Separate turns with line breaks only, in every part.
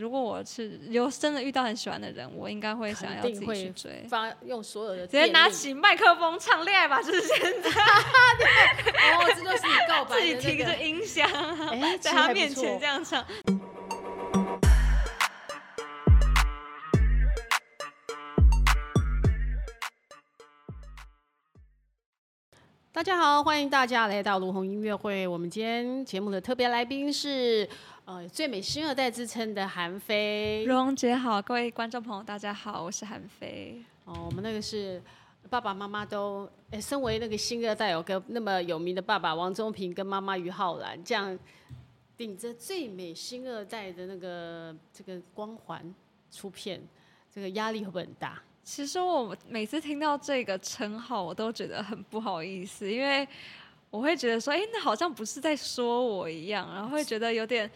如果我是有真的遇到很喜欢的人，我应该会想要自己去追，
发用所有的
直接拿起麦克风唱恋爱吧，就是现在。
哦，这就是你告白、那个、
自己提着音箱，欸、在他面前这样唱。
大家好，欢迎大家来到卢红音乐会。我们今天节目的特别来宾是，呃，最美新二代之称的韩非。
卢红姐好，各位观众朋友大家好，我是韩非。
哦，我们那个是爸爸妈妈都，哎，身为那个新二代，有个那么有名的爸爸王中平跟妈妈于浩然，这样顶着最美新二代的那个这个光环出片，这个压力会不会很大？
其实我每次听到这个称号，我都觉得很不好意思，因为我会觉得说，哎，那好像不是在说我一样，然后会觉得有点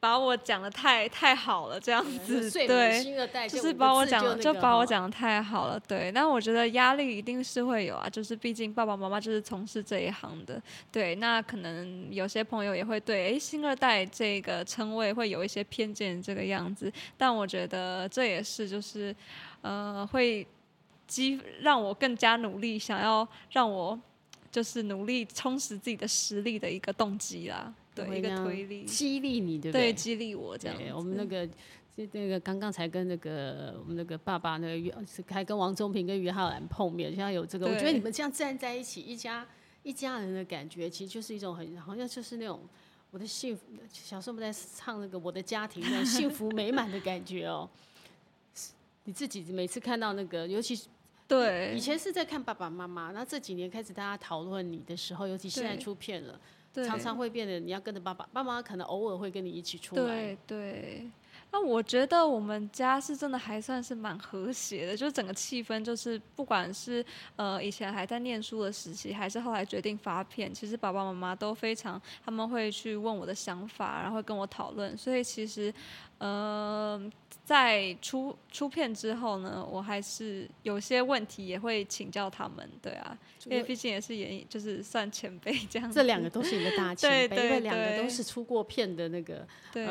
把我讲的太太好了，这样子，对，就是把我讲，就把我讲的太好了，对。那我觉得压力一定是会有啊，就是毕竟爸爸妈妈就是从事这一行的，对。那可能有些朋友也会对，哎，新二代这个称谓会有一些偏见，这个样子。但我觉得这也是就是。呃，会激让我更加努力，想要让我就是努力充实自己的实力的一个动机啦，对，一个推力，
激励你，对不对？
对，激励我这样。
我们那个，就那个刚刚才跟那个我们那个爸爸那个还跟王宗平跟于浩然碰面，现在有这个，我觉得你们这样站在一起，一家一家人的感觉，其实就是一种很好像就是那种我的幸福。小时候我们在唱那个我的家庭那种幸福美满的感觉哦。你自己每次看到那个，尤其是
对，
以前是在看爸爸妈妈，那这几年开始大家讨论你的时候，尤其现在出片了，常常会变得你要跟着爸爸，爸妈可能偶尔会跟你一起出来。
对对，那我觉得我们家是真的还算是蛮和谐的，就是整个气氛，就是不管是呃以前还在念书的时期，还是后来决定发片，其实爸爸妈妈都非常，他们会去问我的想法，然后跟我讨论，所以其实呃。在出出片之后呢，我还是有些问题也会请教他们，对啊，因为毕竟也是演艺，就是算前辈这样子。
这两个都是你的大 前辈，
对对对，
因为两个都是出过片的那个。对。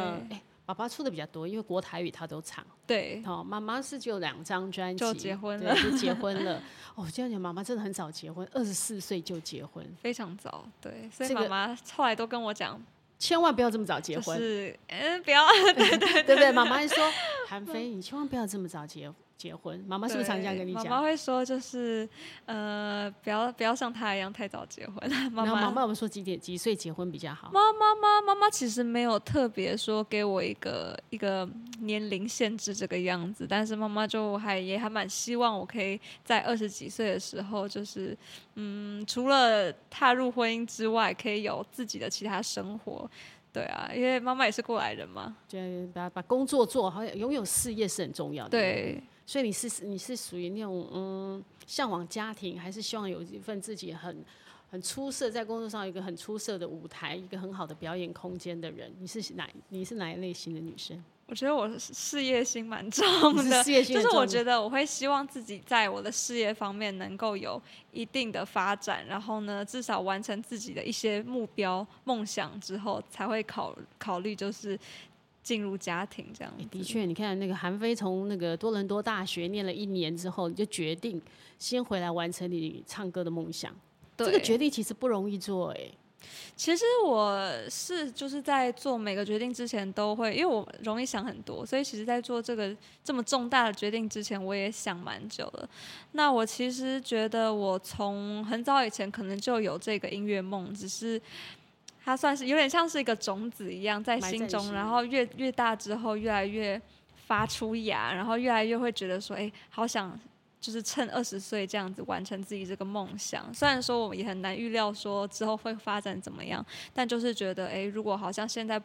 爸爸出的比较多，因为国台语他都唱。
对。
哦，妈妈是就两张专辑
就结婚了，
就结婚了。哦，这样讲，妈妈真的很早结婚，二十四岁就结婚，
非常早。对，所以妈妈后来都跟我讲。
千万不要这么早结婚，
是，嗯，不要，对 对对，
对不对？妈妈说，韩飞，你千万不要这么早结结婚。妈妈是不是常这样跟你讲？
妈妈会说，就是，呃，不要不要像他一样太早结婚。妈妈，
妈妈，我们说几点几岁结婚比较好？
妈妈妈妈妈其实没有特别说给我一个一个年龄限制这个样子，但是妈妈就还也还蛮希望我可以在二十几岁的时候，就是。嗯，除了踏入婚姻之外，可以有自己的其他生活，对啊，因为妈妈也是过来人嘛，
就把把工作做好，拥有事业是很重要的。
对，
所以你是你是属于那种嗯，向往家庭，还是希望有一份自己很很出色，在工作上有一个很出色的舞台，一个很好的表演空间的人？你是哪你是哪一类型的女生？
我觉得我事业心蛮重的，就是我觉得我会希望自己在我的事业方面能够有一定的发展，然后呢，至少完成自己的一些目标、梦想之后，才会考考虑就是进入家庭这样。
的确，你看那个韩非从那个多伦多大学念了一年之后，你就决定先回来完成你唱歌的梦想。这个决定其实不容易做，哎。
其实我是就是在做每个决定之前都会，因为我容易想很多，所以其实，在做这个这么重大的决定之前，我也想蛮久了。那我其实觉得，我从很早以前可能就有这个音乐梦，只是它算是有点像是一个种子一样在心中，然后越越大之后，越来越发出芽，然后越来越会觉得说，哎，好想。就是趁二十岁这样子完成自己这个梦想，虽然说我们也很难预料说之后会发展怎么样，但就是觉得，哎，如果好像现在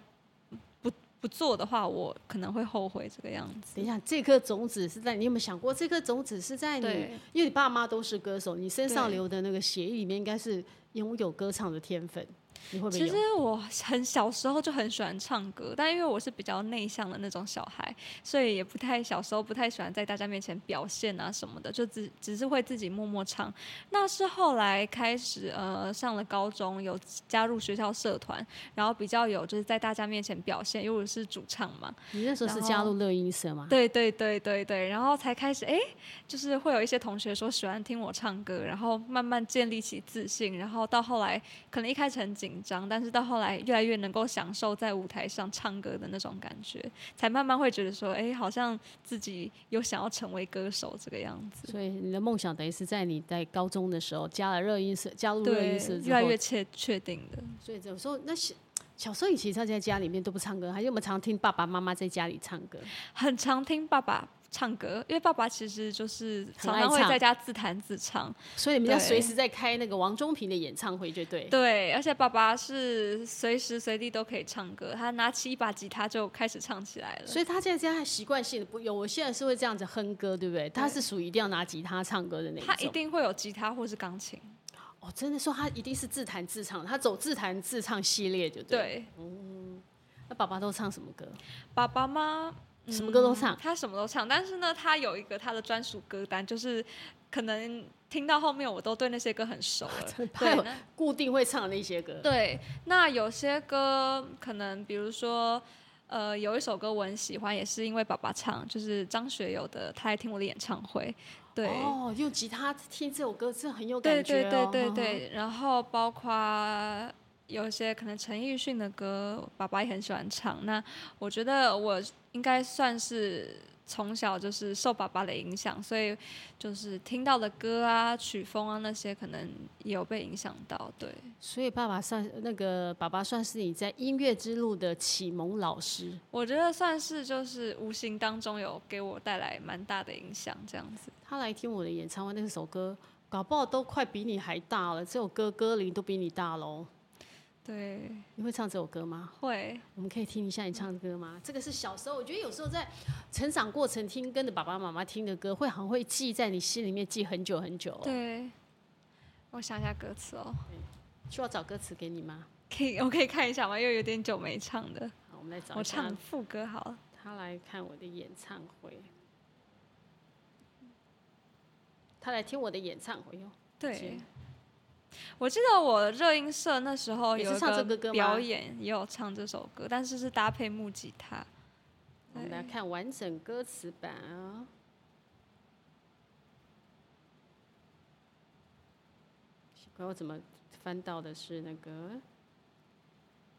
不不做的话，我可能会后悔这个样子。
等一下，这颗种子是在你有没有想过？这颗种子是在你，因为你爸妈都是歌手，你身上流的那个血液里面应该是拥有歌唱的天分。你会不会？
其实我很小时候就很喜欢唱歌，但因为我是比较内向的那种小孩，所以也不太小时候不太喜欢在大家面前表现啊什么的，就只只是会自己默默唱。那是后来开始呃上了高中，有加入学校社团，然后比较有就是在大家面前表现，因为我是主唱嘛。
你那时候是加入乐音社吗？
对对对对对，然后才开始哎，就是会有一些同学说喜欢听我唱歌，然后慢慢建立起自信，然后到后来可能一开始很紧张，但是到后来越来越能够享受在舞台上唱歌的那种感觉，才慢慢会觉得说，哎，好像自己有想要成为歌手这个样子。
所以你的梦想等于是在你在高中的时候加了热音社，加入热音社，
越来越确确定的。
所以有时候那小小时候，你其实在家里面都不唱歌，还是我们常听爸爸妈妈在家里唱歌？
很常听爸爸。唱歌，因为爸爸其实就是常常会在家自弹自唱，
所以你们要随时在开那个王中平的演唱会，就对。
对，而且爸爸是随时随地都可以唱歌，他拿起一把吉他就开始唱起来了。
所以他现在这样习惯性的不有，我现在是会这样子哼歌，对不对？他是属于一定要拿吉他唱歌的那种。
他一定会有吉他或是钢琴。
哦，真的说他一定是自弹自唱，他走自弹自唱系列就对。
对，
嗯，那爸爸都唱什么歌？
爸爸吗？
什么歌都唱，
嗯，他什么都唱，但是呢，他有一个他的专属歌单，就是可能听到后面我都对那些歌很熟了，对，
固定会唱的那些歌。
对，那有些歌可能比如说，呃，有一首歌我很喜欢，也是因为爸爸唱，就是张学友的《他来听我的演唱会》。对，
哦，用吉他听这首歌，是很有感觉，哦。
对对对对对，然后包括。有些可能陈奕迅的歌，爸爸也很喜欢唱。那我觉得我应该算是从小就是受爸爸的影响，所以就是听到的歌啊、曲风啊那些，可能也有被影响到。对，
所以爸爸算那个爸爸算是你在音乐之路的启蒙老师。
我觉得算是就是无形当中有给我带来蛮大的影响，这样子。
他来听我的演唱会，那首歌搞不好都快比你还大了，这首歌歌龄都比你大喽。
对，
你会唱这首歌吗？
会，我
们可以听一下你唱的歌吗？嗯、这个是小时候，我觉得有时候在成长过程听跟着爸爸妈妈听的歌，会很会记在你心里面，记很久很久、哦。
对，我想一下歌词哦。
需要找歌词给你吗？
可以，我可以看一下吗？因为有点久没唱的。
好，我们来找。
我唱副歌好了。
他来看我的演唱会，他来听我的演唱会哟。
对。我记得我热音社那时候有一个表演，也有唱这首歌，但是是搭配木吉他。
我们来看完整歌词版啊！奇怪，我怎么翻到的是那个？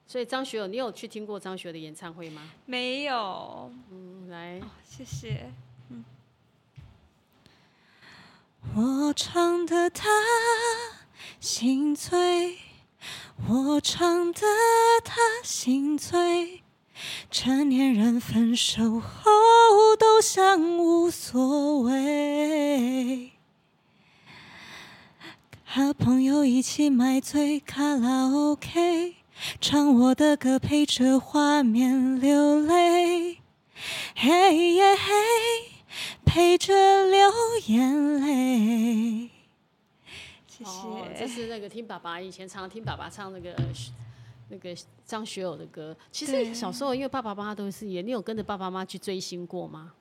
所以张学友，你有去听过张学友的演唱会吗？
没有。
嗯，来，
哦，谢谢。嗯，我唱的他。心醉，我唱的他心醉。成年人分手后都像无所谓，和朋友一起买醉卡拉 OK，唱我的歌陪着画面流泪，嘿耶嘿，陪着流眼泪。谢谢。
哦，这是那个听爸爸以前常常听爸爸唱那个那个张学友的歌。其实小时候因为爸爸妈妈都是演，你有跟着爸爸妈妈去追星过吗？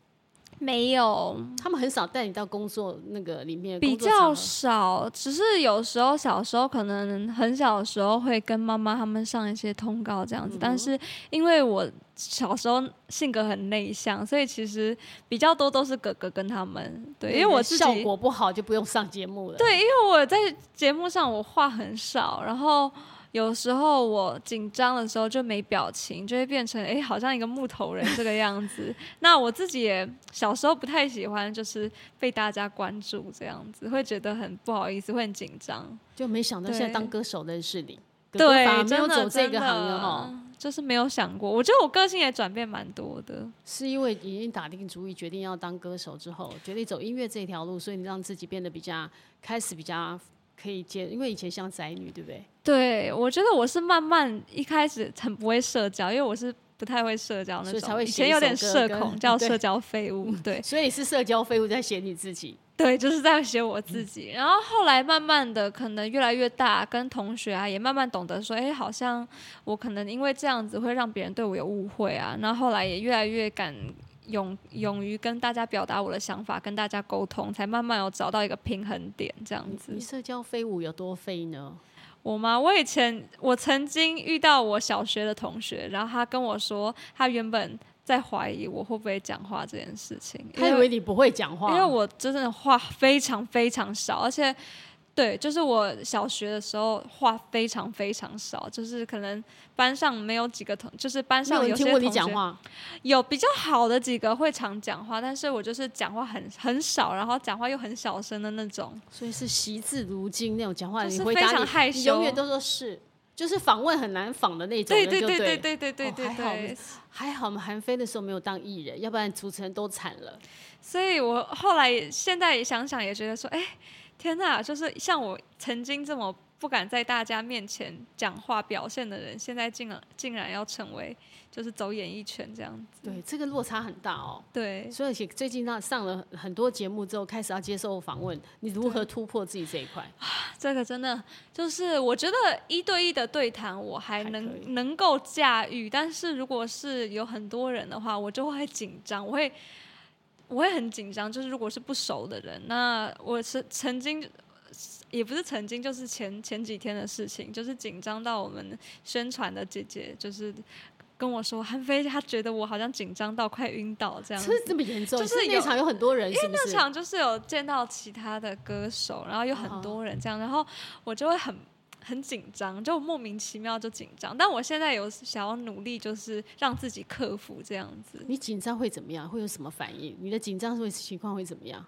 没有，
他们很少带你到工作那个里面。
比较少，只是有时候小时候可能很小的时候会跟妈妈他们上一些通告这样子，嗯、但是因为我小时候性格很内向，所以其实比较多都是哥哥跟他们。对，因为我自己
效果不好就不用上节目了。
对，因为我在节目上我话很少，然后。有时候我紧张的时候就没表情，就会变成哎，好像一个木头人这个样子。那我自己也小时候不太喜欢，就是被大家关注这样子，会觉得很不好意思，会很紧张。
就没想到现在当歌手认识你，
对，
没有走这个行业哈，
就是没有想过。我觉得我个性也转变蛮多的，
是因为已经打定主意决定要当歌手之后，决定走音乐这条路，所以你让自己变得比较开始比较。可以接，因为以前像宅女，对不对？
对，我觉得我是慢慢一开始很不会社交，因为我是不太会社交那种，以前有点社恐，叫 社交废物。对，
所以是社交废物在写你自己。
对，就是在写我自己。然后后来慢慢的，可能越来越大，跟同学啊也慢慢懂得说，哎，好像我可能因为这样子会让别人对我有误会啊。然后后来也越来越敢勇勇于跟大家表达我的想法，跟大家沟通，才慢慢有找到一个平衡点，这样子。
你社交飞舞有多飞呢？
我吗？我以前我曾经遇到我小学的同学，然后他跟我说，他原本。在怀疑我会不会讲话这件事情，
他以为你不会讲话，
因为我真的话非常非常少，而且对就是我小学的时候话非常非常少就是可能班上没有几个同就是班上有些同学有比较好的几个会常讲话但是我就是讲话很很少然后讲话又很小声的那种。
所以是惜字如金那种讲话
你是非常害羞
永远都说是就是访问很难访的那种对对对对
对对对对
还好还好我们韩非的时候没有当艺人要不然主持人都惨了。
所以我后来现在想想也觉得说哎天哪！就是像我曾经这么。不敢在大家面前讲话表现的人，现在竟然竟然要成为就是走演艺圈这样子。
对，这个落差很大哦。
对，
所以最近上上了很多节目之后，开始要接受访问，你如何突破自己这一块？
这个真的就是我觉得一对一的对谈我还能还能够驾驭，但是如果是有很多人的话，我就会紧张，我会我会很紧张。就是如果是不熟的人，那我是曾经。也不是曾经，就是前前几天的事情，就是紧张到我们宣传的姐姐，就是跟我说，韩非她觉得我好像紧张到快晕倒这样子，
这么严重？
就是
那场有很多人是是，
因为那场就是有见到其他的歌手，然后有很多人这样，然后我就会很很紧张，就莫名其妙就紧张。但我现在有想要努力，就是让自己克服这样子。
你紧张会怎么样？会有什么反应？你的紧张会情况会怎么样？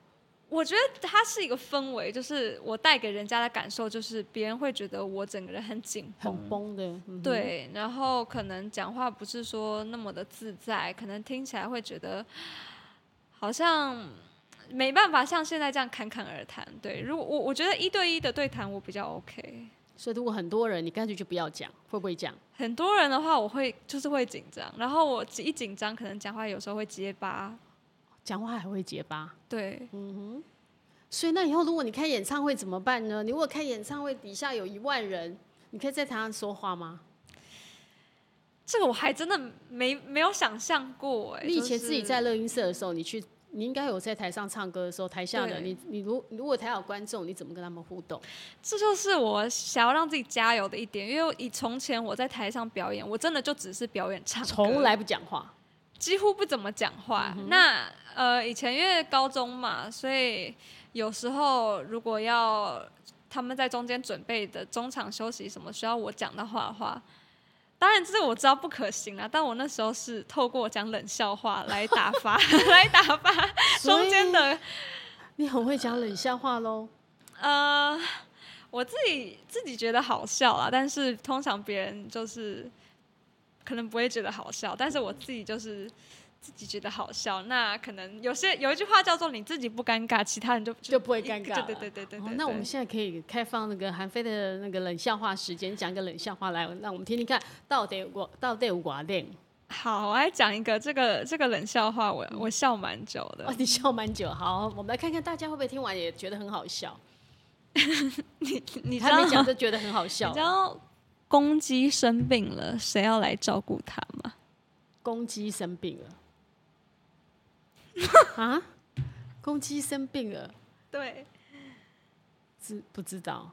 我觉得它是一个氛围，就是我带给人家的感受，就是别人会觉得我整个人很紧绷，
很绷的，嗯、
对。然后可能讲话不是说那么的自在，可能听起来会觉得好像没办法像现在这样侃侃而谈。对，如果我我觉得一对一的对谈我比较 OK。
所以如果很多人，你干脆就不要讲，会不会讲？
很多人的话，我会就是会紧张，然后我一紧张，可能讲话有时候会结巴。
讲话还会结巴，
对，
嗯哼。所以那以后如果你开演唱会怎么办呢？你如果开演唱会底下有一万人，你可以在台上说话吗？
这个我还真的没没有想象过哎。
你以前自己在乐音社的时候，你去，你应该有在台上唱歌的时候，台下的你，你如如果台下有观众，你怎么跟他们互动？
这就是我想要让自己加油的一点，因为以从前我在台上表演，我真的就只是表演唱歌，
从来不讲话。
几乎不怎么讲话。嗯、那呃，以前因为高中嘛，所以有时候如果要他们在中间准备的中场休息什么需要我讲的话的话，当然这是我知道不可行啊。但我那时候是透过讲冷笑话来打发，来打发中间的。
你很会讲冷笑话喽？
呃，我自己自己觉得好笑啊，但是通常别人就是。可能不会觉得好笑，但是我自己就是自己觉得好笑。那可能有些有一句话叫做“你自己不尴尬，其他人就就，
就不会尴尬”。
对对对对对。
那我们现在可以开放那个韩非的那个冷笑话时间，讲个冷笑话来，让我们听听看到底我到底有多冷。
好，我来讲一个这个这个冷笑话，我我笑蛮久的。
哦，你笑蛮久。好，我们来看看大家会不会听完也觉得很好笑。
你你
还没讲就觉得很好笑。
公鸡生病了，谁要来照顾它吗？
公鸡生病了。啊？公鸡生病了？
对。
知不知道？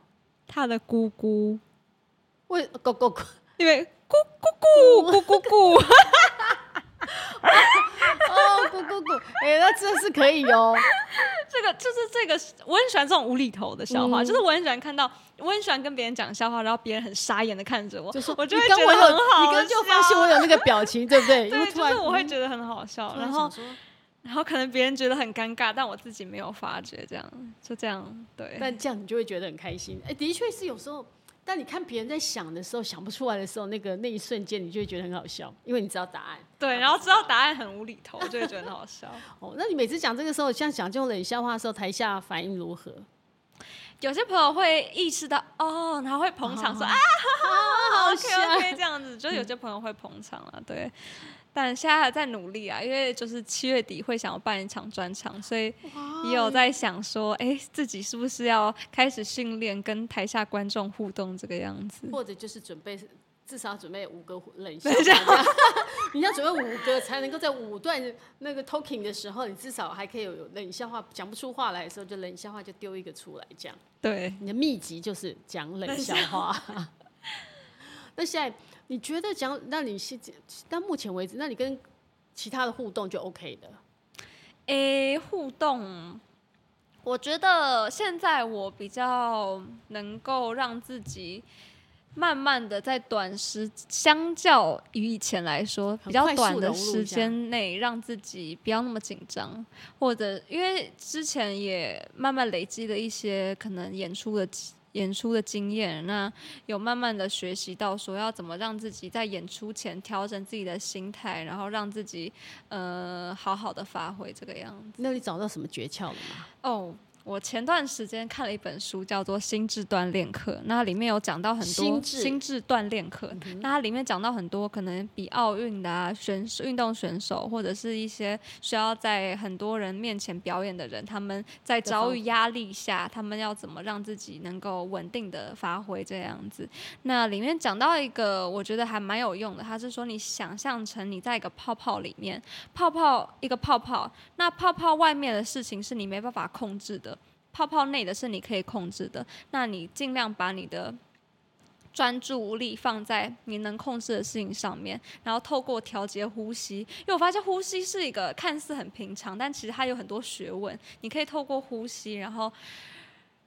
他的姑姑。
为咕咕咕，
因为咕咕咕咕咕咕。
哦，咕咕咕，哎、欸，那这是可以哦。
这个就是这个，我很喜欢这种无厘头的笑话，嗯、就是我很喜欢看到，我很喜欢跟别人讲笑话，然后别人很傻眼的看着我，就是我就会觉得很好笑，
你刚就发现我有那个表情，对不对？
对，就是我会觉得很好笑，嗯、然后然后可能别人觉得很尴尬，但我自己没有发觉，这样就这样，对。
但这样你就会觉得很开心，哎，的确是有时候。但你看别人在想的时候，想不出来的时候，那个那一瞬间，你就会觉得很好笑，因为你知道答案。
对，然后知道答案很无厘头，就会觉得很好笑。
哦，那你每次讲这个时候，像讲这种冷笑话的时候，台下反应如何？
有些朋友会意识到哦，然后会捧场说啊，好好好，OK OK，这样子，就有些朋友会捧场了，对。但现在还在努力啊，因为就是七月底会想要办一场专场，所以也有在想说，哎、欸，自己是不是要开始训练跟台下观众互动这个样子，
或者就是准备。至少准备五个冷笑话，你要准备五个才能够在五段那个 talking 的时候，你至少还可以有冷笑话，讲不出话来的时候，就冷笑话就丢一个出来这样。
对，
你的秘籍就是讲冷笑话。那现在你觉得讲，那你现到目前为止，那你跟其他的互动就 OK 的？
诶、欸，互动，我觉得现在我比较能够让自己。慢慢的，在短时，相较于以前来说，比较短的时间内，让自己不要那么紧张，或者因为之前也慢慢累积了一些可能演出的演出的经验，那有慢慢的学习到说要怎么让自己在演出前调整自己的心态，然后让自己呃好好的发挥这个样子。
那你找到什么诀窍了吗？
哦。Oh, 我前段时间看了一本书，叫做《心智锻炼课》，那里面有讲到很多心智锻炼课。那它里面讲到很多可能比奥运的啊选运动选手，或者是一些需要在很多人面前表演的人，他们在遭遇压力下，他们要怎么让自己能够稳定的发挥这样子。那里面讲到一个我觉得还蛮有用的，他是说你想象成你在一个泡泡里面，泡泡一个泡泡，那泡泡外面的事情是你没办法控制的。泡泡内的是你可以控制的，那你尽量把你的专注力放在你能控制的事情上面，然后透过调节呼吸，因为我发现呼吸是一个看似很平常，但其实它有很多学问。你可以透过呼吸，然后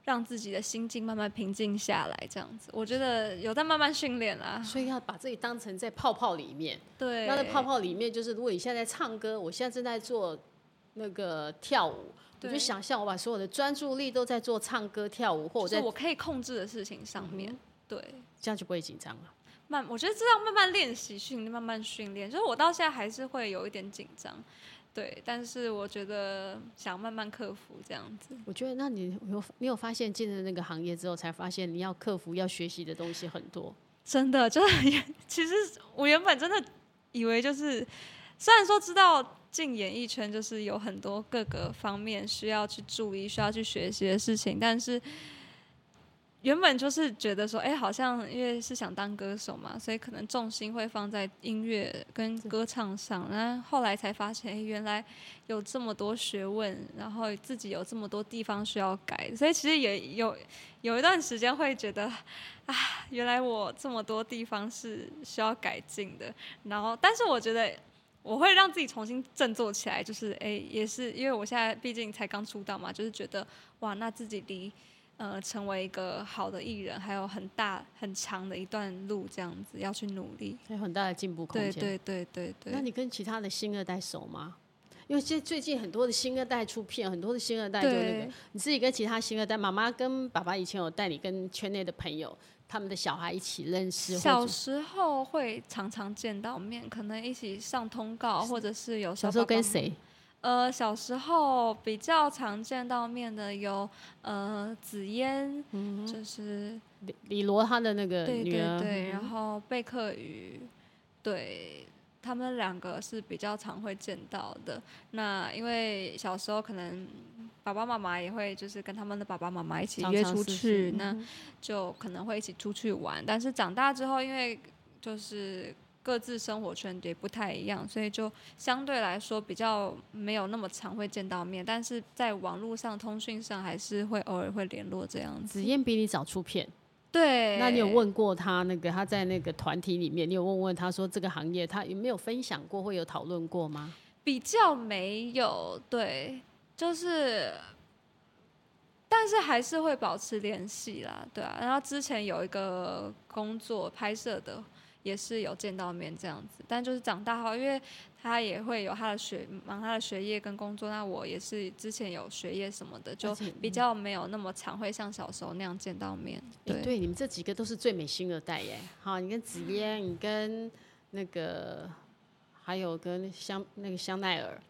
让自己的心境慢慢平静下来，这样子，我觉得有在慢慢训练啦。
所以要把自己当成在泡泡里面，
对，
那在泡泡里面就是，如果你现在在唱歌，我现在正在做那个跳舞。我就想象我把所有的专注力都在做唱歌跳舞，或者在
我可以控制的事情上面，嗯、对，
这样就不会紧张了。
慢，我觉得这样慢慢练习训练，慢慢训练，就是我到现在还是会有一点紧张，对，但是我觉得想慢慢克服这样子。
我觉得，那你有你有发现进了那个行业之后，才发现你要克服、要学习的东西很多。
真的，就是 其实我原本真的以为就是，虽然说知道。进演艺圈就是有很多各个方面需要去注意、需要去学习的事情，但是原本就是觉得说，哎，好像因为是想当歌手嘛，所以可能重心会放在音乐跟歌唱上。然后后来才发现，哎，原来有这么多学问，然后自己有这么多地方需要改，所以其实也有有一段时间会觉得，啊，原来我这么多地方是需要改进的。然后，但是我觉得。我会让自己重新振作起来，就是哎，也是因为我现在毕竟才刚出道嘛，就是觉得哇，那自己离呃成为一个好的艺人还有很大很长的一段路，这样子要去努力，
还有很大的进步空间。
对对对对对。
那你跟其他的新二代熟吗？因为现在最近很多的新二代出片，很多的新二代就那个，对你自己跟其他新二代，妈妈跟爸爸以前有带你跟圈内的朋友。他们的小孩一起认识，
小时候会常常见到面，可能一起上通告，或者是有
小时候跟谁？
呃，小时候比较常见到面的有呃紫嫣，嗯、就是
李李罗他的那个女儿，
对对对，然后贝克宇，对。他们两个是比较常会见到的。那因为小时候可能爸爸妈妈也会就是跟他们的爸爸妈妈一起约出去，那就可能会一起出去玩。但是长大之后，因为就是各自生活圈也不太一样，所以就相对来说比较没有那么常会见到面。但是在网络上通讯上还是会偶尔会联络这样子。
子燕比你早出片。
对，
那你有问过他那个他在那个团体里面，你有问问他说这个行业他有没有分享过，会有讨论过吗？
比较没有，对，就是，但是还是会保持联系啦，对啊。然后之前有一个工作拍摄的。也是有见到面这样子，但就是长大后，因为他也会有他的学忙他的学业跟工作，那我也是之前有学业什么的，就比较没有那么常会像小时候那样见到面。对，
欸、对，你们这几个都是最美星二代耶。好，你跟紫嫣，你跟那个还有跟香那个香奈儿。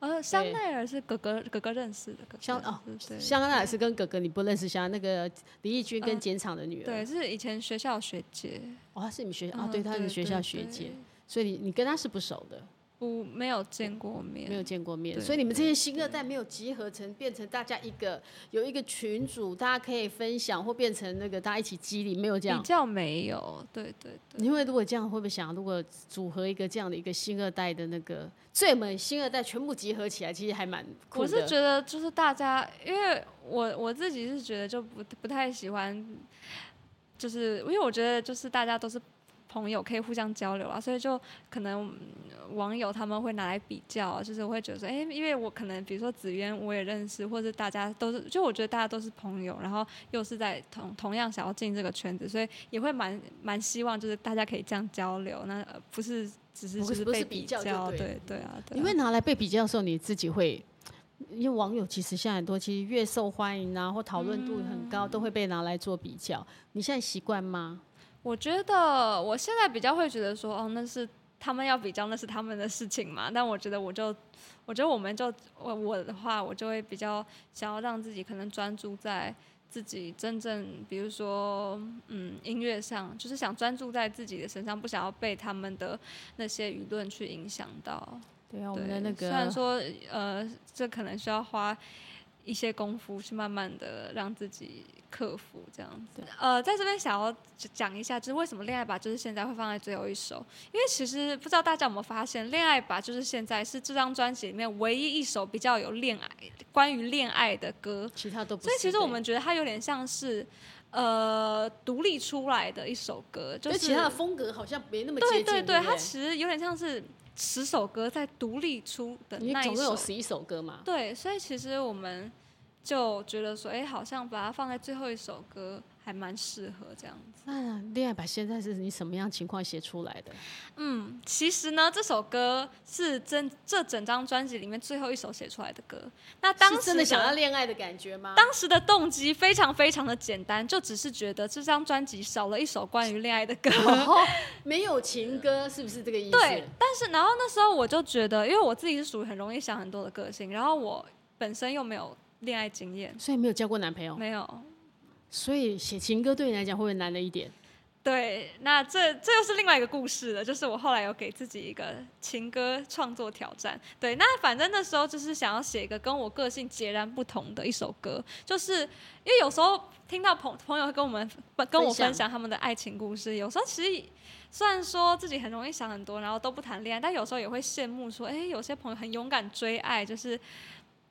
呃，香奈儿是哥哥哥哥认识的，哥哥
香哦，香奈儿是跟哥哥你不认识香，那个李翊君跟简厂的女儿，
对，是以前学校学姐，
哦，是你们学校啊，对，她是学校学姐，所以你你跟他是不熟的。
不，没有见过面，
没有见过面，所以你们这些新二代没有集合成，变成大家一个有一个群组，大家可以分享，或变成那个大家一起激励，没有这样，
比较没有，对对对。
因为如果这样，会不会想，如果组合一个这样的一个新二代的那个最美新二代全部集合起来，其实还蛮酷的。
我是觉得，就是大家，因为我我自己是觉得就不不太喜欢，就是因为我觉得就是大家都是。朋友可以互相交流啊，所以就可能网友他们会拿来比较，就是我会觉得说，哎、欸，因为我可能比如说紫渊我也认识，或者大家都是，就我觉得大家都是朋友，然后又是在同同样想要进这个圈子，所以也会蛮蛮希望就是大家可以这样交流，那不是只是就是被比较，对对，啊。对啊，
因为拿来被比较的时候，你自己会，因为网友其实现在很多，其实越受欢迎啊，或讨论度很高，嗯、都会被拿来做比较。你现在习惯吗？
我觉得我现在比较会觉得说，哦，那是他们要比较，那是他们的事情嘛。但我觉得，我就，我觉得我们就我我的话，我就会比较想要让自己可能专注在自己真正，比如说，嗯，音乐上，就是想专注在自己的身上，不想要被他们的那些舆论去影响到。
对啊，我们的那个
虽然说，呃，这可能需要花一些功夫去慢慢的让自己。克服这样子，呃，在这边想要讲一下，就是为什么恋爱吧，就是现在会放在最后一首，因为其实不知道大家有没有发现，恋爱吧就是现在是这张专辑里面唯一一首比较有恋爱关于恋爱的歌，
其他都不是。
所以其实我们觉得它有点像是呃独立出来的一首歌，就是
其他的风格好像没那么接近。
对对对，它其实有点像是十首歌在独立出的那一首，
总共有十一首歌嘛。
对，所以其实我们。就觉得说，哎、欸，好像把它放在最后一首歌还蛮适合这样子。
那恋爱吧现在是你什么样情况写出来的？
嗯，其实呢，这首歌是真这整张专辑里面最后一首写出来的歌。那当时
真的想要恋爱的感觉吗？
当时的动机非常非常的简单，就只是觉得这张专辑少了一首关于恋爱的歌，
哦，没有情歌，是不是这个意思？
对。但是然后那时候我就觉得，因为我自己是属于很容易想很多的个性，然后我本身又没有。恋爱经验，
所以没有交过男朋友。
没有，
所以写情歌对你来讲会不会难了一点？
对，那这这又是另外一个故事了。就是我后来有给自己一个情歌创作挑战。对，那反正那时候就是想要写一个跟我个性截然不同的一首歌，就是因为有时候听到朋朋友跟我们跟我分享他们的爱情故事，有时候其实虽然说自己很容易想很多，然后都不谈恋爱，但有时候也会羡慕说，哎，有些朋友很勇敢追爱，就是。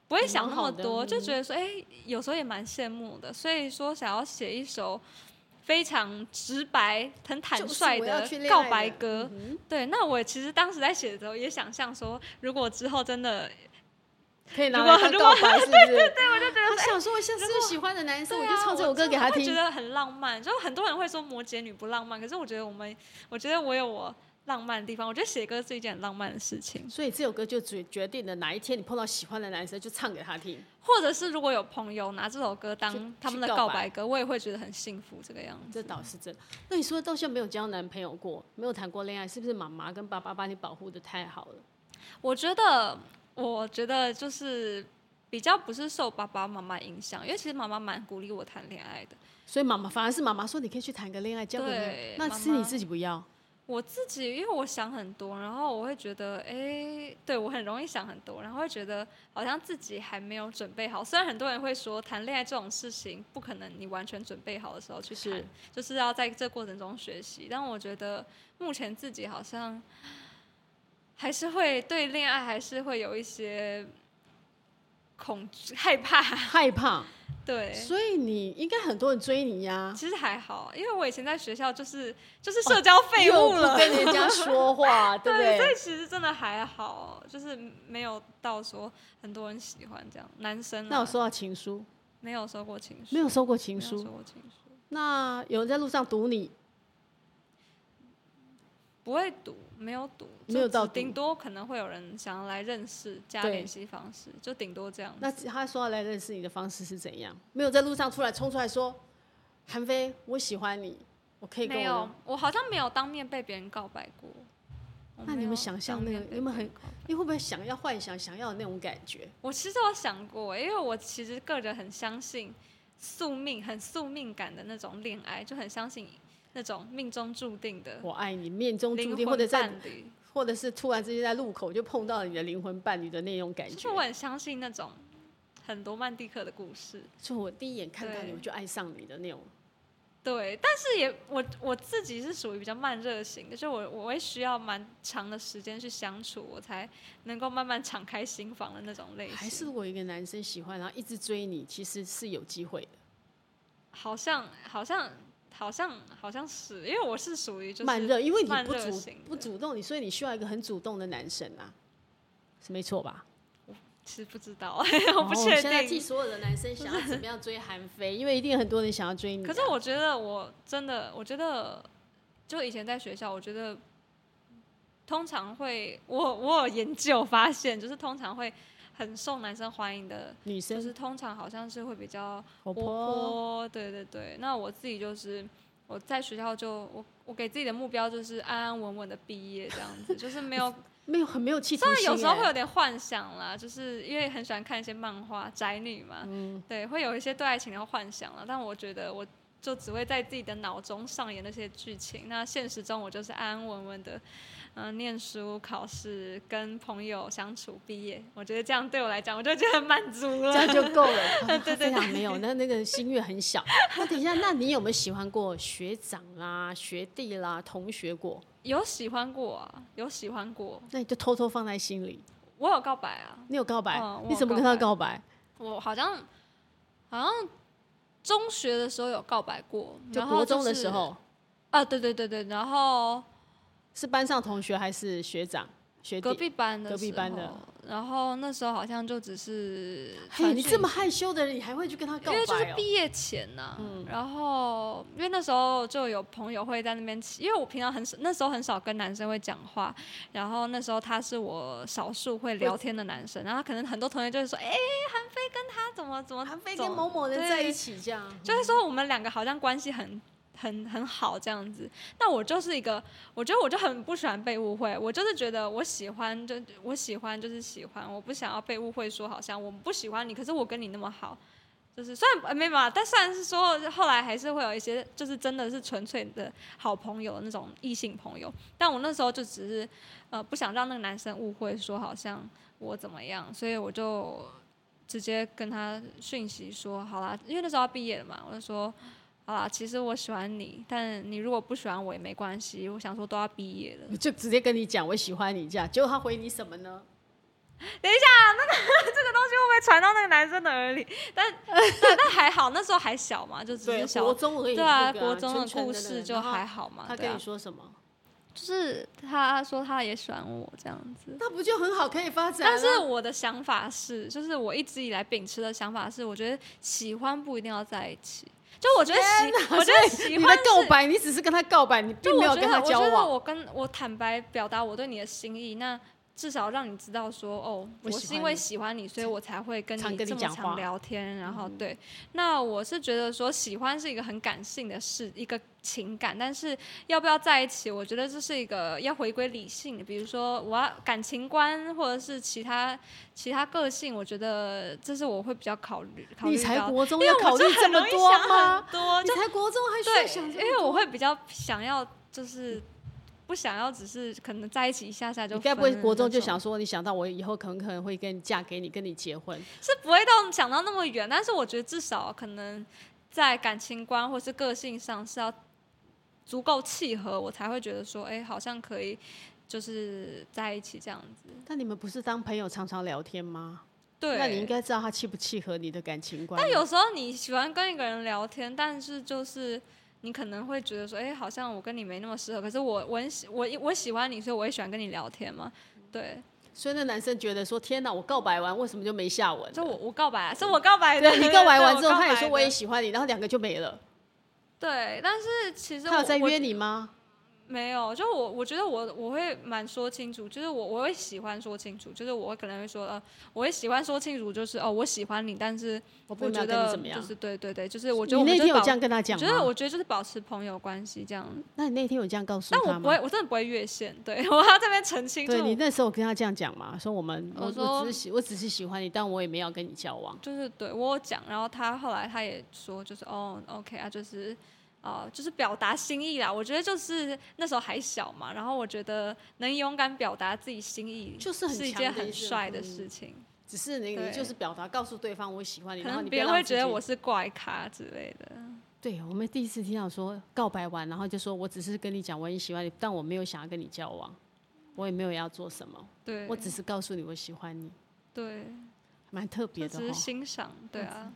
不会想那么多，就觉得说，哎、欸，有时候也蛮羡慕的。所以说，想要写一首非常直白、很坦率的告白歌。对，那我其实当时在写的时候，也想象说，如果之后真的
可以拿来告白，是不是？
对对对，我就觉得，
他想说，像是喜欢的男生，我就唱这首歌给他听，
我觉得很浪漫。就很多人会说摩羯女不浪漫，可是我觉得我们，我觉得我有我。浪漫的地方，我觉得写歌是一件很浪漫的事情。
所以这首歌就决决定了哪一天你碰到喜欢的男生，就唱给他听。
或者是如果有朋友拿这首歌当他们的告白歌，我也会觉得很幸福。这个样子，
这倒是真的。那你说到现在没有交男朋友过，没有谈过恋爱，是不是妈妈跟爸爸把你保护的太好了？
我觉得，我觉得就是比较不是受爸爸妈妈影响，因为其实妈妈蛮鼓励我谈恋爱的。
所以妈妈反而是妈妈说你可以去谈个恋爱，交个对那是你自己不要。
我自己，因为我想很多，然后我会觉得，哎、欸，对我很容易想很多，然后会觉得好像自己还没有准备好。虽然很多人会说谈恋爱这种事情不可能你完全准备好的时候去谈，是就是要在这过程中学习。但我觉得目前自己好像还是会对恋爱还是会有一些恐惧、害怕、
害怕。
对，
所以你应该很多人追你呀、啊。
其实还好，因为我以前在学校就是就是社交废物了，
跟人家说话，对不对？
对，所以其实真的还好，就是没有到说很多人喜欢这样。男生、啊、
那有收到情书？
没有收过情书，
没有收过情书，
收过情书。
那有人在路上堵你？
不会堵，没有堵，没有到，顶多可能会有人想要来认识，加联系方式，就顶多这样。
那他说要来认识你的方式是怎样？没有在路上出来冲出来说，韩菲，我喜欢你，我可以跟我。
没有，我好像没有当面被别人告白过。
那你们想象那个，你们很，你会不会想要幻想想要的那种感觉？
我其实有想过，因为我其实个人很相信宿命，很宿命感的那种恋爱，就很相信。那种命中注定的，
我爱你，命中注定，或者在，或者是突然之间在路口就碰到你的灵魂伴侣的那种感觉。
其实我很相信那种很多曼蒂克的故事，
就我第一眼看到你，我就爱上你的那种。
对，但是也我我自己是属于比较慢热型的，就我我会需要蛮长的时间去相处，我才能够慢慢敞开心房的那种类型。
还是如果一个男生喜欢，然后一直追你，其实是有机会的。
好像好像好像好像是，因为我是属于就是
慢热，因为你不主不主动，你所以你需要一个很主动的男生啊，是没错吧？
其实不知道，我不确定。
现在替所有的男生想要怎么样追韩非，因为一定很多人想要追你啊。
可是我觉得，我真的，我觉得，就以前在学校，我觉得通常会，我我有研究发现，就是通常会很受男生欢迎的
女生，
就是通常好像是会比较活泼。对对对，那我自己就是我在学校就我我给自己的目标就是安安稳稳的毕业这样子，就是没有。
没有很没有企图心，
虽然有时候会有点幻想啦，就是因为很喜欢看一些漫画，宅女嘛，
嗯，
对，会有一些对爱情的幻想了。但我觉得，我就只会在自己的脑中上演那些剧情。那现实中，我就是安安稳稳的，嗯、呃，念书、考试、跟朋友相处、毕业。我觉得这样对我来讲，我就觉得很满足了，
这样就够了。
对对对，
非没有，那那个心愿很小。那等一下，那你有没有喜欢过学长啊、学弟啦、同学过？
有喜欢过啊，有喜欢过，
那你就偷偷放在心里。
我有告白啊，
你有告白？
嗯、
你怎么跟他告白？
我好像好像中学的时候有告白过，
就国中的时候。
就是、啊，对对对对，然后
是班上同学还是学长？学？
隔壁班的，
隔壁班的。
然后那时候好像就只是，
嘿，你这么害羞的人，你还会去跟他告白？哦？
因为就是毕业前呐、啊嗯，然后因为那时候就有朋友会在那边，因为我平常很少，那时候很少跟男生会讲话，然后那时候他是我少数会聊天的男生，然后可能很多同学就会说，哎，韩非跟他怎么怎么，
韩非跟某某人在一起这样，
就是说我们两个好像关系很。很很好这样子，那我就是一个，我觉得我就很不喜欢被误会。我就是觉得我喜欢就我喜欢就是喜欢，我不想要被误会说好像我不喜欢你，可是我跟你那么好，就是虽然没嘛，但虽然是说后来还是会有一些就是真的是纯粹的好朋友那种异性朋友，但我那时候就只是呃不想让那个男生误会说好像我怎么样，所以我就直接跟他讯息说好啦，因为那时候要毕业了嘛，我就说。好啦，其实我喜欢你，但你如果不喜欢我也没关系。我想说都要毕业了，
就直接跟你讲我喜欢你这样。结果他回你什么呢？
等一下，那个 这个东西会不会传到那个男生的耳里？但但但还好，那时候还小嘛，就只是小
国中而已。
对啊，国中的故事就还好嘛。
他跟你说什么？
就是他说他也喜欢我这样子。
那不就很好，可以发展？
但是我的想法是，就是我一直以来秉持的想法是，我觉得喜欢不一定要在一起。就我觉得喜，我觉得喜欢
你的告白，你只是跟他告白，你并没有跟他交往。我
我跟我坦白表达我对你的心意，那至少让你知道说，哦，我是因为喜欢你，所以我才会跟你这么常聊天。然后对，那我是觉得说，喜欢是一个很感性的事，一个。情感，但是要不要在一起？我觉得这是一个要回归理性的。比如说，我要感情观，或者是其他其他个性，我觉得这是我会比较考虑。考虑
你才国中要考虑这么多吗？
多，
你才国中还想？
因为我会比较想要，就是不想要只是可能在一起一下下就。你该
不会国中就想说，你想到我以后可能可能会跟你嫁给你，跟你结婚？
是不会到想到那么远，但是我觉得至少可能在感情观或是个性上是要。足够契合，我才会觉得说，哎、欸，好像可以，就是在一起这样子。
但你们不是当朋友常常聊天吗？
对，
那你应该知道他契不契合你的感情观。
但有时候你喜欢跟一个人聊天，但是就是你可能会觉得说，哎、欸，好像我跟你没那么适合。可是我我很喜我我喜欢你，所以我也喜欢跟你聊天嘛。对，
所以那男生觉得说，天哪，我告白完为什么就没下文？
就我我告白、啊，是我告白的。
对，你告白完之后，他也说我也喜欢你，然后两个就没了。
对，但是其实
他有在约你吗？
没有，就我我觉得我我会蛮说清楚，就是我我会喜欢说清楚，就是我会可能会说呃，我会喜欢说清楚，就是哦，我喜欢你，但是我不觉得就是对对对，就是我觉得我
你那天有这样跟他讲吗？
觉得我觉得就是保持朋友关系这样。
那你那天有这样告诉他吗？
但我不会，我真的不会越线，对 我要这边澄清。
对你那时候跟他这样讲嘛，说我们我说我只是喜我只是喜欢你，但我也没有跟你交往。
就是对我有讲，然后他后来他也说就是哦，OK 啊，就是。呃，就是表达心意啦。我觉得就是那时候还小嘛，然后我觉得能勇敢表达自己心意，
就是
是一件很帅的事情。
嗯、只是你你就是表达，告诉对方我喜欢你，然后你
别人会觉得我是怪咖之类的。
对，我们第一次听到说告白完，然后就说我只是跟你讲我很喜欢你，但我没有想要跟你交往，我也没有要做什么。
对，
我只是告诉你我喜欢你。
对，
蛮特别的。
只是欣赏，对啊。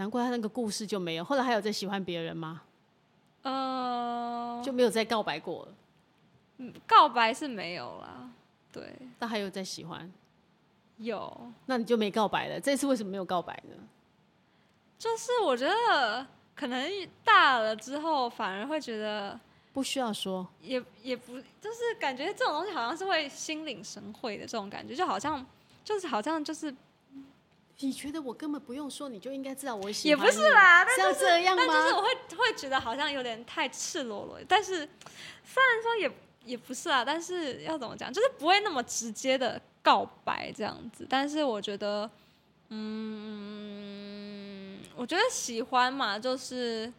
难怪他那个故事就没有，后来还有在喜欢别人吗？
呃，
就没有再告白过了。
嗯，告白是没有啦。对，
但还有在喜欢。
有。
那你就没告白了？这次为什么没有告白呢？
就是我觉得可能大了之后，反而会觉得
不需要说，
也也不就是感觉这种东西好像是会心领神会的这种感觉，就好像就是好像就是。
你觉得我根本不用说，你就应该知道我喜欢你。
也不是啦，
是要这样吗？
但就是我会会觉得好像有点太赤裸裸。但是虽然说也也不是啊，但是要怎么讲，就是不会那么直接的告白这样子。但是我觉得，嗯，我觉得喜欢嘛，就是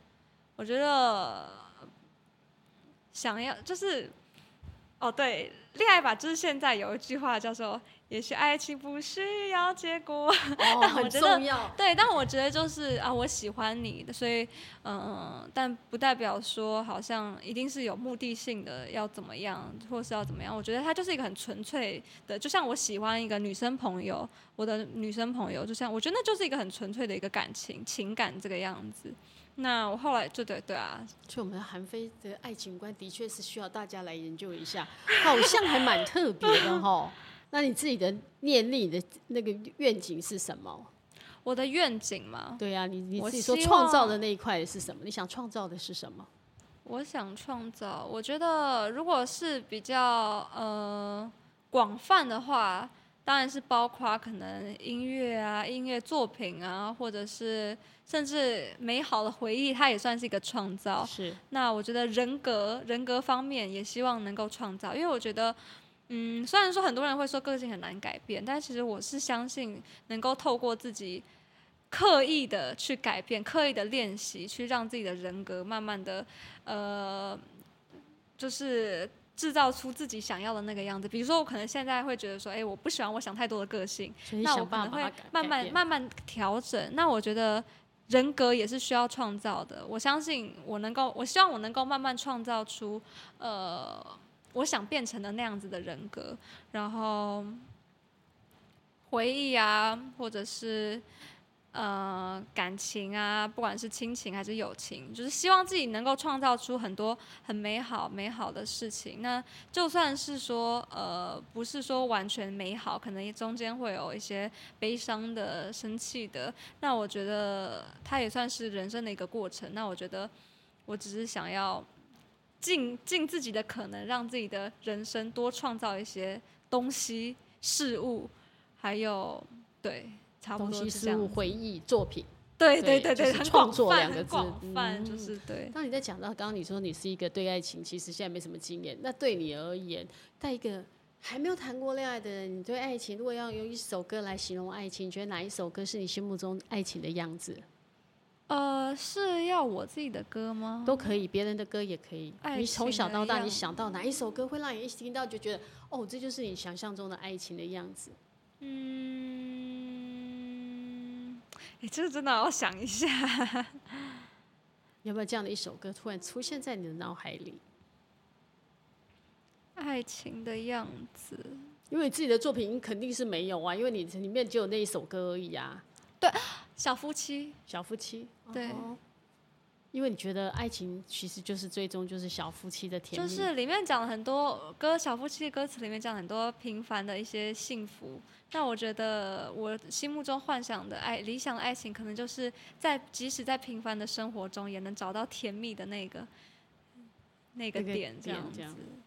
我觉得想要就是哦，对，恋爱吧，就是现在有一句话叫做。也许爱情不需要结果，哦、但我觉得对，但我觉得就是啊，我喜欢你，所以嗯，但不代表说好像一定是有目的性的要怎么样，或是要怎么样。我觉得他就是一个很纯粹的，就像我喜欢一个女生朋友，我的女生朋友，就像我觉得那就是一个很纯粹的一个感情情感这个样子。那我后来就对对啊，
就我们韩非的爱情观的确是需要大家来研究一下，好像还蛮特别的哈。那你自己的念力的那个愿景是什么？
我的愿景吗？
对呀、啊，你你自己说创造的那一块是什么？你想创造的是什么？
我想创造，我觉得如果是比较呃广泛的话，当然是包括可能音乐啊、音乐作品啊，或者是甚至美好的回忆，它也算是一个创造。
是。
那我觉得人格人格方面也希望能够创造，因为我觉得。嗯，虽然说很多人会说个性很难改变，但其实我是相信能够透过自己刻意的去改变、刻意的练习，去让自己的人格慢慢的，呃，就是制造出自己想要的那个样子。比如说，我可能现在会觉得说，哎，我不喜欢我想太多的个性，那我可能会慢慢慢慢调整。那我觉得人格也是需要创造的。我相信我能够，我希望我能够慢慢创造出，呃。我想变成的那样子的人格，然后回忆啊，或者是呃感情啊，不管是亲情还是友情，就是希望自己能够创造出很多很美好美好的事情。那就算是说呃不是说完全美好，可能中间会有一些悲伤的、生气的，那我觉得它也算是人生的一个过程。那我觉得我只是想要。尽尽自己的可能，让自己的人生多创造一些东西、事物，还有对，差不多是这样。东西、事物、回忆、作品。对对对对，创、就是、作两个字，嗯，就是对。
当你在讲到刚刚你说你是一个对爱情其实现在没什么经验，那对你而言，在一个还没有谈过恋爱的人，你对爱情如果要用一首歌来形容爱情，你觉得哪一首歌是你心目中爱情的样子？
呃，是要我自己的歌吗？
都可以，别人的歌也可以。你从小到大，你想到哪一首歌会让你一听到就觉得，哦，这就是你想象中的爱情的样子？
嗯，你这个真的要想一下，
有没有这样的一首歌突然出现在你的脑海里？
爱情的样子，
因为你自己的作品肯定是没有啊，因为你里面只有那一首歌而已啊。
对。小夫妻，
小夫妻，
对，
因为你觉得爱情其实就是最终就是小夫妻的甜蜜，
就是里面讲了很多歌，小夫妻的歌词里面讲很多平凡的一些幸福。那我觉得我心目中幻想的爱，理想的爱情，可能就是在即使在平凡的生活中，也能找到甜蜜的那个那个点，这样子。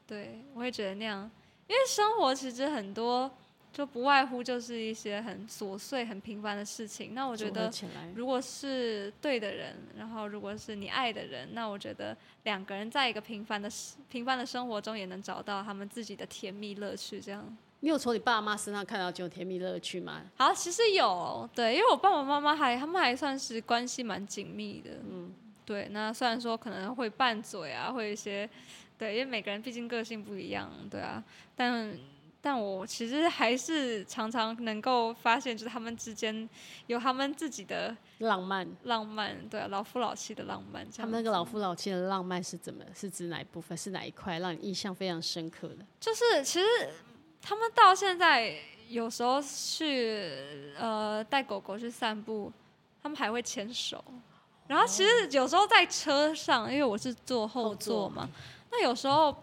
对，我会觉得那样，因为生活其实很多。就不外乎就是一些很琐碎、很平凡的事情。那我觉得，如果是对的人，然后如果是你爱的人，那我觉得两个人在一个平凡的、平凡的生活中，也能找到他们自己的甜蜜乐趣。这样，
你有从你爸妈身上看到这种甜蜜乐趣吗？
好，其实有，对，因为我爸爸妈妈还他们还算是关系蛮紧密的。嗯，对，那虽然说可能会拌嘴啊，会有一些，对，因为每个人毕竟个性不一样，对啊，但但我其实还是常常能够发现，就是他们之间有他们自己的
浪漫，
浪漫，对啊，老夫老妻的浪漫。
他们那个老夫老妻的浪漫是怎么？是指哪一部分？是哪一块让你印象非常深刻的？
就是其实他们到现在有时候去呃带狗狗去散步，他们还会牵手。然后其实有时候在车上，因为我是坐后座嘛，那有时候。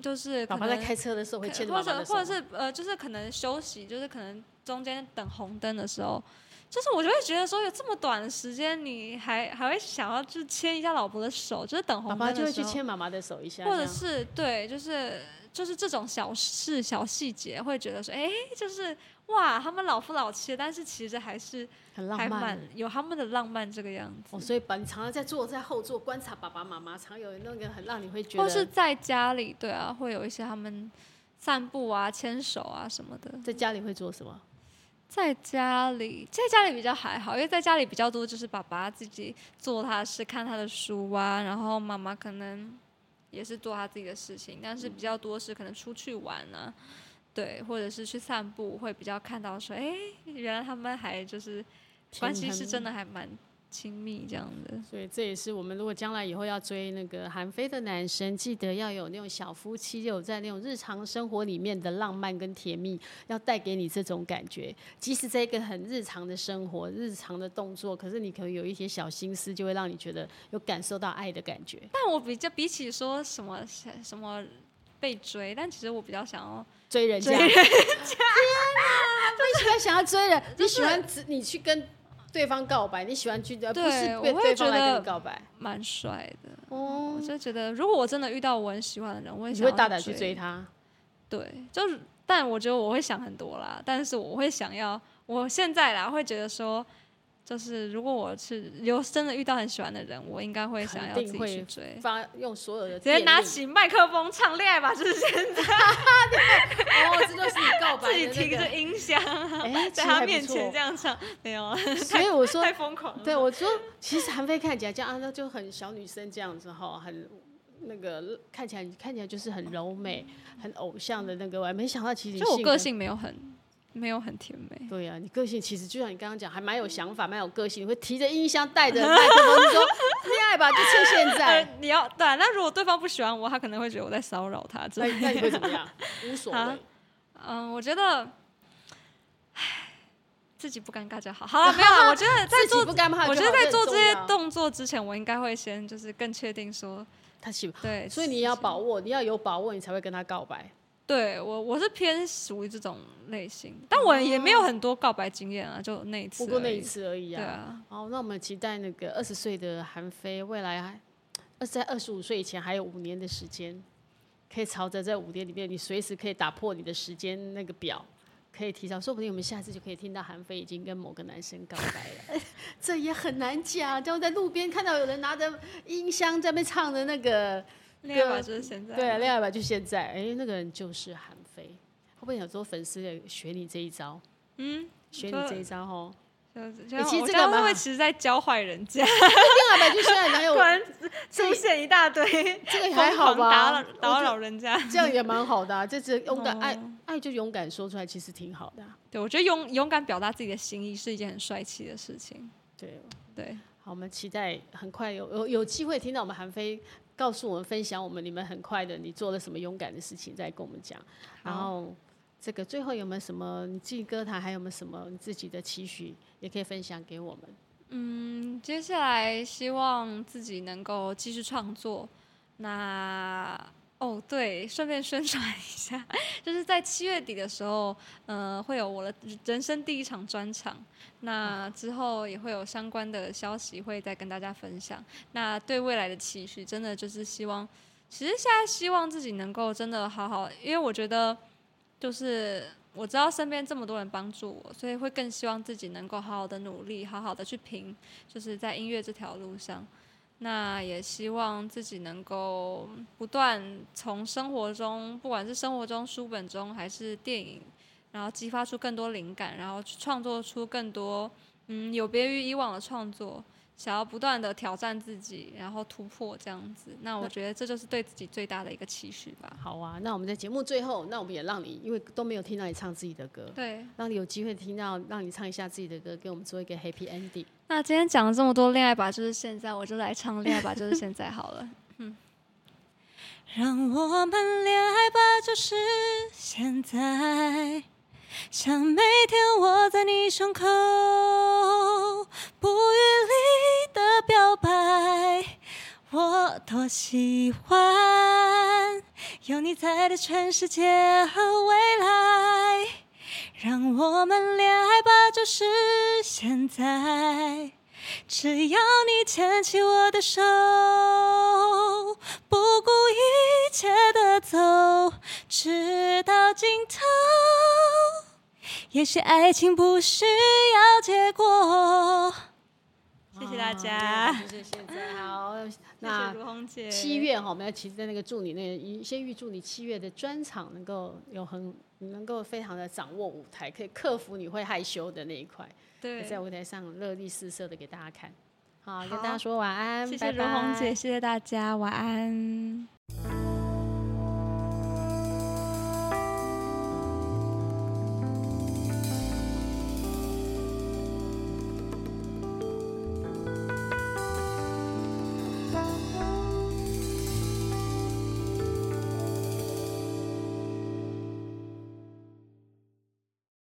就是可能
爸爸在开车的时候会牵着妈妈
或者或者是呃，就是可能休息，就是可能中间等红灯的时候，就是我就会觉得说，有这么短的时间，你还还会想要去牵一下老婆的手，就是等红灯的时候，爸爸
就会去牵妈妈的手一下，
或者是对，就是就是这种小事小细节，会觉得说，哎，就是。哇，他们老夫老妻，但是其实还是
很浪漫，
有他们的浪漫这个样子。
哦，所以把你常常在坐在后座观察爸爸妈妈，常有那个很让你会觉得。
或是在家里，对啊，会有一些他们散步啊、牵手啊什么的。
在家里会做什么？
在家里，在家里比较还好，因为在家里比较多就是爸爸自己做他的事，看他的书啊，然后妈妈可能也是做他自己的事情，但是比较多是可能出去玩啊。对，或者是去散步，会比较看到说，哎，原来他们还就是关系是真的还蛮亲密这样的。
所以这也是我们如果将来以后要追那个韩非的男生，记得要有那种小夫妻，有在那种日常生活里面的浪漫跟甜蜜，要带给你这种感觉。即使在一个很日常的生活、日常的动作，可是你可能有一些小心思，就会让你觉得有感受到爱的感觉。
但我比较比起说什么什么被追，但其实我比较想要。
追人家，
追人家，天哪！
你喜欢想要追人，你喜欢你去跟对方告白，你喜欢去，不是被对方来跟你告白，
蛮帅的。哦，我就觉得，如果我真的遇到我很喜欢的人，我也
会大胆去追他。
对，就是，但我觉得我会想很多啦，但是我会想要，我现在啦会觉得说。就是如果我是有真的遇到很喜欢的人，我应该会想要自己去追，
发用所有的
直接拿起麦克风唱恋爱吧，就是现在。
哦，这就是你告白、那个、自己
听着音箱，欸、在他面前这样唱，没有。
所以 我说
太疯狂了。
对，我说其实韩非看起来这样啊，那就很小女生这样子哈，很那个看起来看起来就是很柔美、很偶像的那个。我还没想到其实
就我个性没有很。没有很甜美。
对呀、啊，你个性其实就像你刚刚讲，还蛮有想法，蛮有个性。你会提着音箱，带着麦克风，你说恋爱吧，就趁现在。
你要对、啊，那如果对方不喜欢我，他可能会觉得我在骚扰他。
那那你会怎么样？无所谓。
嗯，我觉得，唉，自己不尴尬就好。好了，没有了。我觉得在做不尴尬，我觉得在做这些动作之前，我应该会先就是更确定说
他喜欢。
对，
所以你要把握，你要有把握，你才会跟他告白。
对我，我是偏属于这种类型，但我也没有很多告白经验啊，就那一次，
不过那一次而已啊。
对啊，
好，那我们期待那个二十岁的韩非，未来还二在二十五岁以前还有五年的时间，可以朝着这五年里面，你随时可以打破你的时间那个表，可以提早，说不定我们下次就可以听到韩非已经跟某个男生告白了，这也很难讲。就在路边看到有人拿着音箱在那边唱的那个。
恋爱吧就是现在，
对啊，恋爱吧就现在。哎，那个人就是韩非，会不会有时候粉丝也学你这一招？嗯，学你这一招哦。
其实这个会不会其实在教坏人家？
恋爱吧就现在，哪有
突然出现一大堆，
这个还好吧？
打扰打扰人家，
这样也蛮好的。这这勇敢爱爱就勇敢说出来，其实挺好的。
对，我觉得勇勇敢表达自己的心意是一件很帅气的事情。
对
对，
好，我们期待很快有有有机会听到我们韩非。告诉我们，分享我们，你们很快的，你做了什么勇敢的事情，再跟我们讲。然后，这个最后有没有什么你进歌坛还有没有什么你自己的期许，也可以分享给我们。
嗯，接下来希望自己能够继续创作。那。哦，对，顺便宣传一下，就是在七月底的时候，呃，会有我的人生第一场专场。那之后也会有相关的消息会再跟大家分享。那对未来的期许，真的就是希望，其实现在希望自己能够真的好好，因为我觉得，就是我知道身边这么多人帮助我，所以会更希望自己能够好好的努力，好好的去拼，就是在音乐这条路上。那也希望自己能够不断从生活中，不管是生活中、书本中，还是电影，然后激发出更多灵感，然后去创作出更多，嗯，有别于以往的创作。想要不断的挑战自己，然后突破这样子。那我觉得这就是对自己最大的一个期许吧。
好啊，那我们在节目最后，那我们也让你，因为都没有听到你唱自己的歌，
对，
让你有机会听到，让你唱一下自己的歌，给我们做一个 happy ending。
那今天讲了这么多恋爱吧，就是现在，我就来唱恋爱吧，就是现在好了。嗯，让我们恋爱吧，就是现在。像每天窝在你胸口，不语多喜欢有你在的全世界和未来。让我们恋爱吧，就是现在。只要你牵起我的手，不顾一切的走，直到尽头。也许爱情不需要结果。谢谢大家。
谢谢现在好，
谢谢 如红姐。
七月哈，我们要其实在那个祝你那个，先预祝你七月的专场能够有很，能够非常的掌握舞台，可以克服你会害羞的那一块。
对，
在舞台上热力四射的给大家看。好，好跟大家说晚安。
谢谢如红姐，拜拜谢谢大家，晚安。